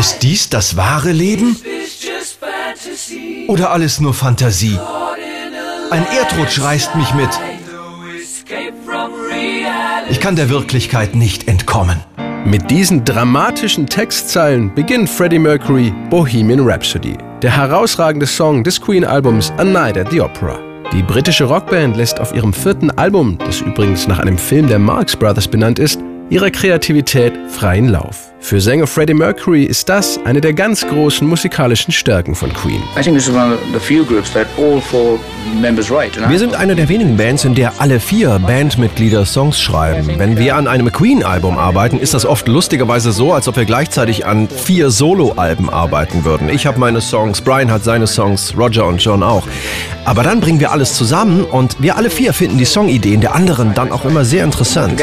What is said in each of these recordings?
Ist dies das wahre Leben? Oder alles nur Fantasie? Ein Erdrutsch reißt mich mit. Ich kann der Wirklichkeit nicht entkommen. Mit diesen dramatischen Textzeilen beginnt Freddie Mercury Bohemian Rhapsody, der herausragende Song des Queen-Albums A Night at the Opera. Die britische Rockband lässt auf ihrem vierten Album, das übrigens nach einem Film der Marx Brothers benannt ist, ihrer Kreativität freien Lauf. Für Sänger Freddie Mercury ist das eine der ganz großen musikalischen Stärken von Queen. Wir sind eine der wenigen Bands, in der alle vier Bandmitglieder Songs schreiben. Wenn wir an einem Queen-Album arbeiten, ist das oft lustigerweise so, als ob wir gleichzeitig an vier Solo-Alben arbeiten würden. Ich habe meine Songs, Brian hat seine Songs, Roger und John auch. Aber dann bringen wir alles zusammen und wir alle vier finden die Songideen der anderen dann auch immer sehr interessant.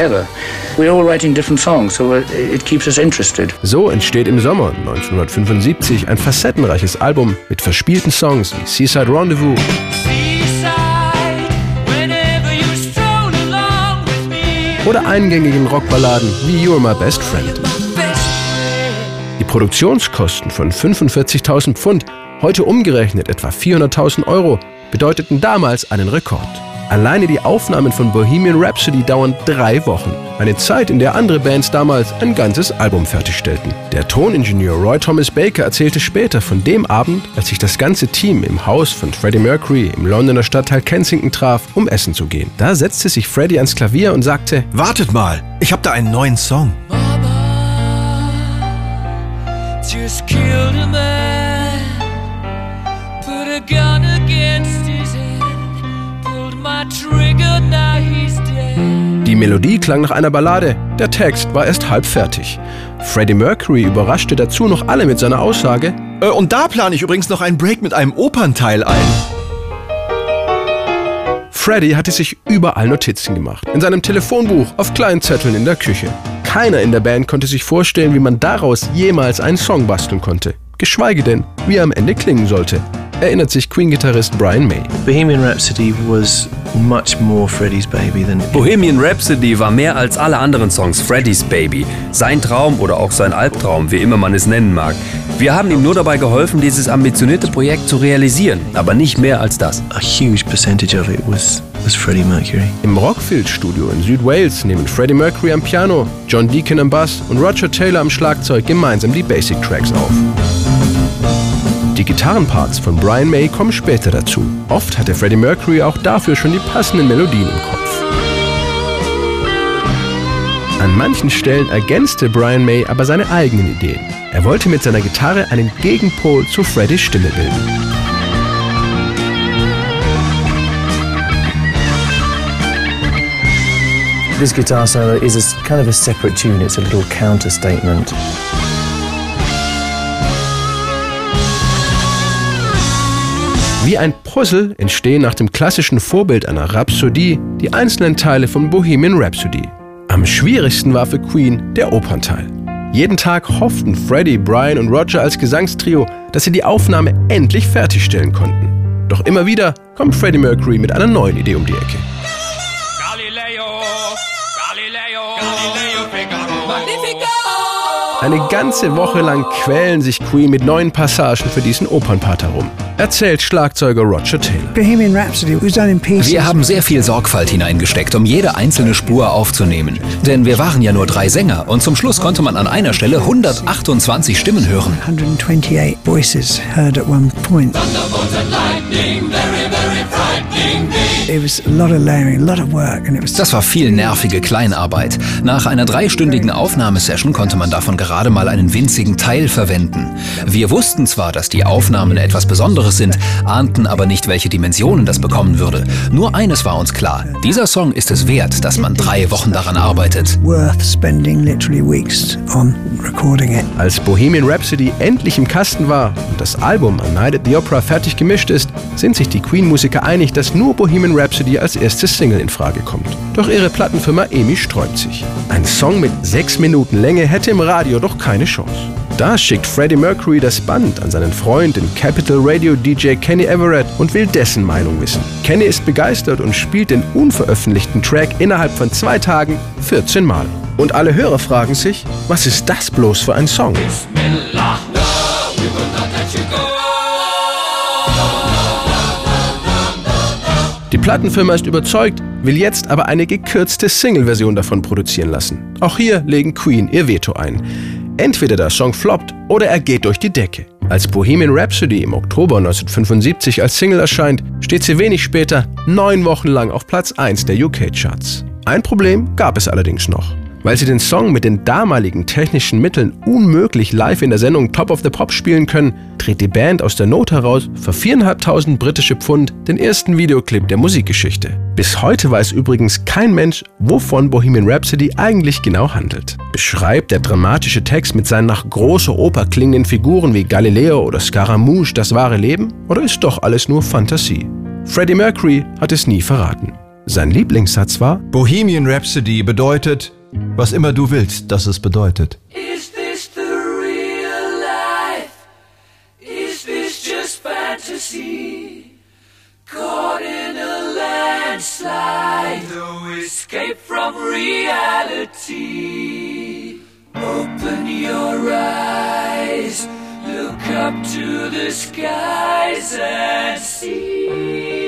Writing different songs, so it keeps us interested. So entsteht im Sommer 1975 ein facettenreiches Album mit verspielten Songs wie Seaside Rendezvous. Oder eingängigen Rockballaden wie You're My Best Friend. Die Produktionskosten von 45.000 Pfund, heute umgerechnet etwa 400.000 Euro, bedeuteten damals einen Rekord. Alleine die Aufnahmen von Bohemian Rhapsody dauern drei Wochen. Eine Zeit, in der andere Bands damals ein ganzes Album fertigstellten. Der Toningenieur Roy Thomas Baker erzählte später von dem Abend, als sich das ganze Team im Haus von Freddie Mercury im Londoner Stadtteil Kensington traf, um essen zu gehen. Da setzte sich Freddie ans Klavier und sagte: Wartet mal, ich habe da einen neuen Song. just killed a man, put a gun die Melodie klang nach einer Ballade, der Text war erst halb fertig. Freddie Mercury überraschte dazu noch alle mit seiner Aussage: äh, Und da plane ich übrigens noch einen Break mit einem Opernteil ein. Freddie hatte sich überall Notizen gemacht. In seinem Telefonbuch, auf kleinen Zetteln in der Küche. Keiner in der Band konnte sich vorstellen, wie man daraus jemals einen Song basteln konnte. Geschweige denn, wie er am Ende klingen sollte erinnert sich Queen-Gitarrist Brian May. Bohemian Rhapsody was much more Freddie's baby than Bohemian Rhapsody war mehr als alle anderen Songs Freddie's Baby. Sein Traum oder auch sein Albtraum, wie immer man es nennen mag. Wir haben ihm nur dabei geholfen, dieses ambitionierte Projekt zu realisieren, aber nicht mehr als das. A huge percentage of it was was Freddie Mercury. Im Rockfield Studio in Südwales nehmen Freddie Mercury am Piano, John Deacon am Bass und Roger Taylor am Schlagzeug gemeinsam die Basic Tracks auf. Die Gitarrenparts von Brian May kommen später dazu. Oft hatte Freddie Mercury auch dafür schon die passenden Melodien im Kopf. An manchen Stellen ergänzte Brian May aber seine eigenen Ideen. Er wollte mit seiner Gitarre einen Gegenpol zu Freddys Stimme bilden. This guitar solo is a kind of a separate tune. It's a little counter statement. Wie ein Puzzle entstehen nach dem klassischen Vorbild einer Rhapsodie die einzelnen Teile von Bohemian Rhapsody. Am schwierigsten war für Queen der Opernteil. Jeden Tag hofften Freddie, Brian und Roger als Gesangstrio, dass sie die Aufnahme endlich fertigstellen konnten. Doch immer wieder kommt Freddie Mercury mit einer neuen Idee um die Ecke. Galileo, Galileo, Galileo Figaro. Magnifico! Eine ganze Woche lang quälen sich Queen mit neuen Passagen für diesen Opernpart herum. Erzählt Schlagzeuger Roger Taylor. Wir haben sehr viel Sorgfalt hineingesteckt, um jede einzelne Spur aufzunehmen. Denn wir waren ja nur drei Sänger und zum Schluss konnte man an einer Stelle 128 Stimmen hören. 128 voices heard at one point. Das war viel nervige Kleinarbeit. Nach einer dreistündigen Aufnahmesession konnte man davon gerade mal einen winzigen Teil verwenden. Wir wussten zwar, dass die Aufnahmen etwas Besonderes sind, ahnten aber nicht, welche Dimensionen das bekommen würde. Nur eines war uns klar. Dieser Song ist es wert, dass man drei Wochen daran arbeitet. Als Bohemian Rhapsody endlich im Kasten war und das Album A Night at the Opera fertig gemischt ist, sind sich die Queen-Musiker einig, dass nur Bohemian Rhapsody als erste Single in Frage kommt. Doch ihre Plattenfirma EMI sträubt sich. Ein Song mit sechs Minuten Länge hätte im Radio doch keine Chance. Da schickt Freddie Mercury das Band an seinen Freund, den Capital Radio DJ Kenny Everett, und will dessen Meinung wissen. Kenny ist begeistert und spielt den unveröffentlichten Track innerhalb von zwei Tagen 14 Mal. Und alle Hörer fragen sich, was ist das bloß für ein Song? Die Plattenfirma ist überzeugt, will jetzt aber eine gekürzte Single-Version davon produzieren lassen. Auch hier legen Queen ihr Veto ein. Entweder der Song floppt oder er geht durch die Decke. Als Bohemian Rhapsody im Oktober 1975 als Single erscheint, steht sie wenig später neun Wochen lang auf Platz 1 der UK-Charts. Ein Problem gab es allerdings noch. Weil sie den Song mit den damaligen technischen Mitteln unmöglich live in der Sendung Top of the Pop spielen können, dreht die Band aus der Not heraus für 4.500 britische Pfund den ersten Videoclip der Musikgeschichte. Bis heute weiß übrigens kein Mensch, wovon Bohemian Rhapsody eigentlich genau handelt. Beschreibt der dramatische Text mit seinen nach großer Oper klingenden Figuren wie Galileo oder Scaramouche das wahre Leben oder ist doch alles nur Fantasie? Freddie Mercury hat es nie verraten. Sein Lieblingssatz war Bohemian Rhapsody bedeutet was immer du willst, dass es bedeutet. Is this the real life? Is this just fantasy? Caught in a landslide, no escape from reality. Open your eyes, look up to the skies and see.